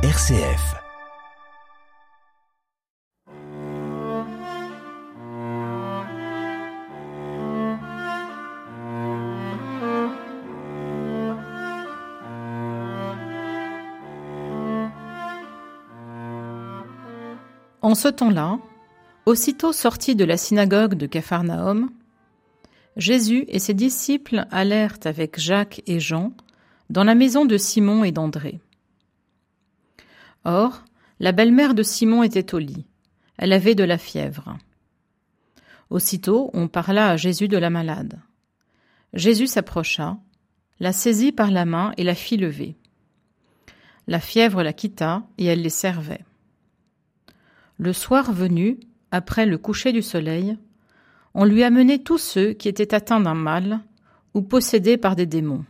RCF. En ce temps-là, aussitôt sorti de la synagogue de Capharnaüm, Jésus et ses disciples allèrent avec Jacques et Jean dans la maison de Simon et d'André. Or, la belle-mère de Simon était au lit. Elle avait de la fièvre. Aussitôt, on parla à Jésus de la malade. Jésus s'approcha, la saisit par la main et la fit lever. La fièvre la quitta et elle les servait. Le soir venu, après le coucher du soleil, on lui amenait tous ceux qui étaient atteints d'un mal ou possédés par des démons.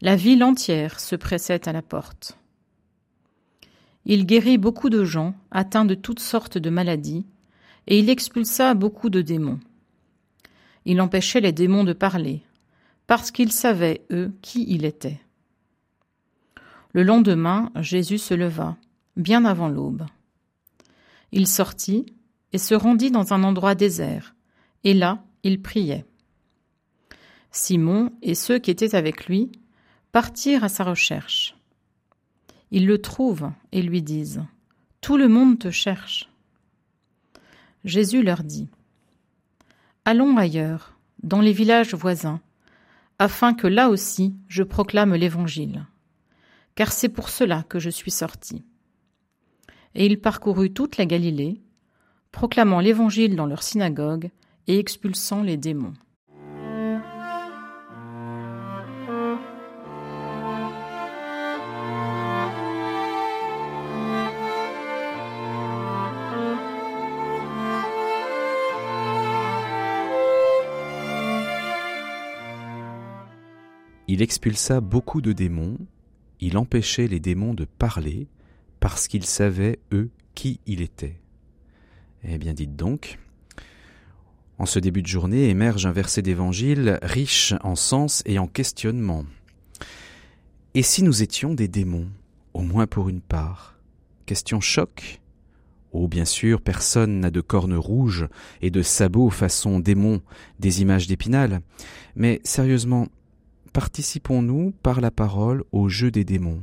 La ville entière se pressait à la porte. Il guérit beaucoup de gens atteints de toutes sortes de maladies, et il expulsa beaucoup de démons. Il empêchait les démons de parler, parce qu'ils savaient, eux, qui il était. Le lendemain, Jésus se leva, bien avant l'aube. Il sortit et se rendit dans un endroit désert, et là il priait. Simon et ceux qui étaient avec lui partirent à sa recherche. Ils le trouvent et lui disent Tout le monde te cherche. Jésus leur dit Allons ailleurs, dans les villages voisins, afin que là aussi je proclame l'Évangile, car c'est pour cela que je suis sorti. Et il parcourut toute la Galilée, proclamant l'Évangile dans leur synagogue et expulsant les démons. Il expulsa beaucoup de démons, il empêchait les démons de parler, parce qu'ils savaient, eux, qui il était. Eh bien dites donc, en ce début de journée émerge un verset d'évangile riche en sens et en questionnement. Et si nous étions des démons, au moins pour une part? Question choc Oh, bien sûr, personne n'a de cornes rouges et de sabots façon démon, des images d'épinal. Mais sérieusement, participons-nous par la parole au jeu des démons?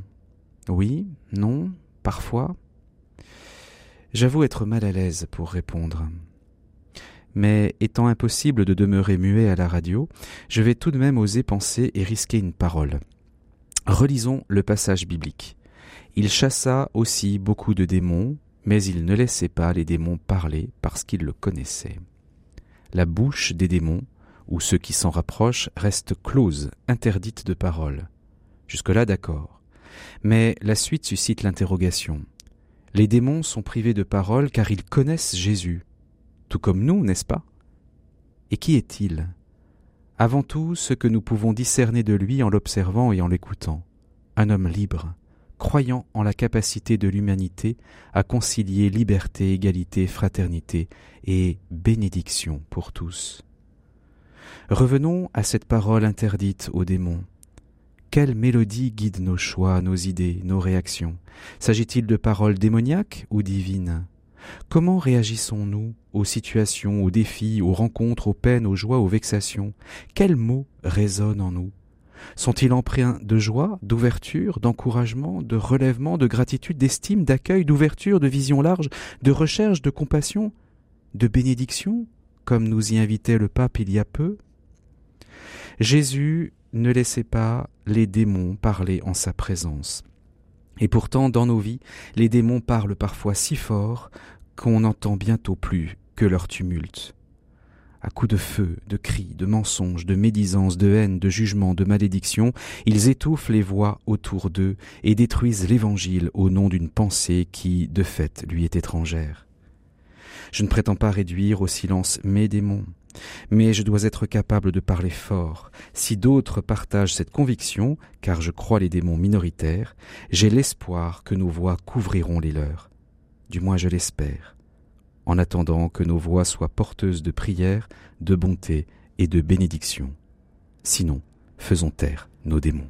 Oui Non Parfois? J'avoue être mal à l'aise pour répondre. Mais étant impossible de demeurer muet à la radio, je vais tout de même oser penser et risquer une parole. Relisons le passage biblique. Il chassa aussi beaucoup de démons, mais il ne laissait pas les démons parler parce qu'il le connaissait. La bouche des démons où ceux qui s'en rapprochent restent closes, interdites de parole. Jusque-là, d'accord. Mais la suite suscite l'interrogation. Les démons sont privés de parole car ils connaissent Jésus, tout comme nous, n'est-ce pas? Et qui est-il? Avant tout, ce que nous pouvons discerner de lui en l'observant et en l'écoutant. Un homme libre, croyant en la capacité de l'humanité à concilier liberté, égalité, fraternité et bénédiction pour tous. Revenons à cette parole interdite aux démons. Quelle mélodie guide nos choix, nos idées, nos réactions? S'agit-il de paroles démoniaques ou divines? Comment réagissons-nous aux situations, aux défis, aux rencontres, aux peines, aux joies, aux vexations? Quels mots résonnent en nous? Sont-ils empreints de joie, d'ouverture, d'encouragement, de relèvement, de gratitude, d'estime, d'accueil, d'ouverture, de vision large, de recherche, de compassion, de bénédiction, comme nous y invitait le pape il y a peu Jésus ne laissait pas les démons parler en sa présence. Et pourtant, dans nos vies, les démons parlent parfois si fort qu'on n'entend bientôt plus que leur tumulte. À coups de feu, de cris, de mensonges, de médisance, de haine, de jugement, de malédiction, ils étouffent les voix autour d'eux et détruisent l'Évangile au nom d'une pensée qui, de fait, lui est étrangère. Je ne prétends pas réduire au silence mes démons, mais je dois être capable de parler fort. Si d'autres partagent cette conviction, car je crois les démons minoritaires, j'ai l'espoir que nos voix couvriront les leurs. Du moins je l'espère, en attendant que nos voix soient porteuses de prière, de bonté et de bénédiction. Sinon, faisons taire nos démons.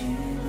you.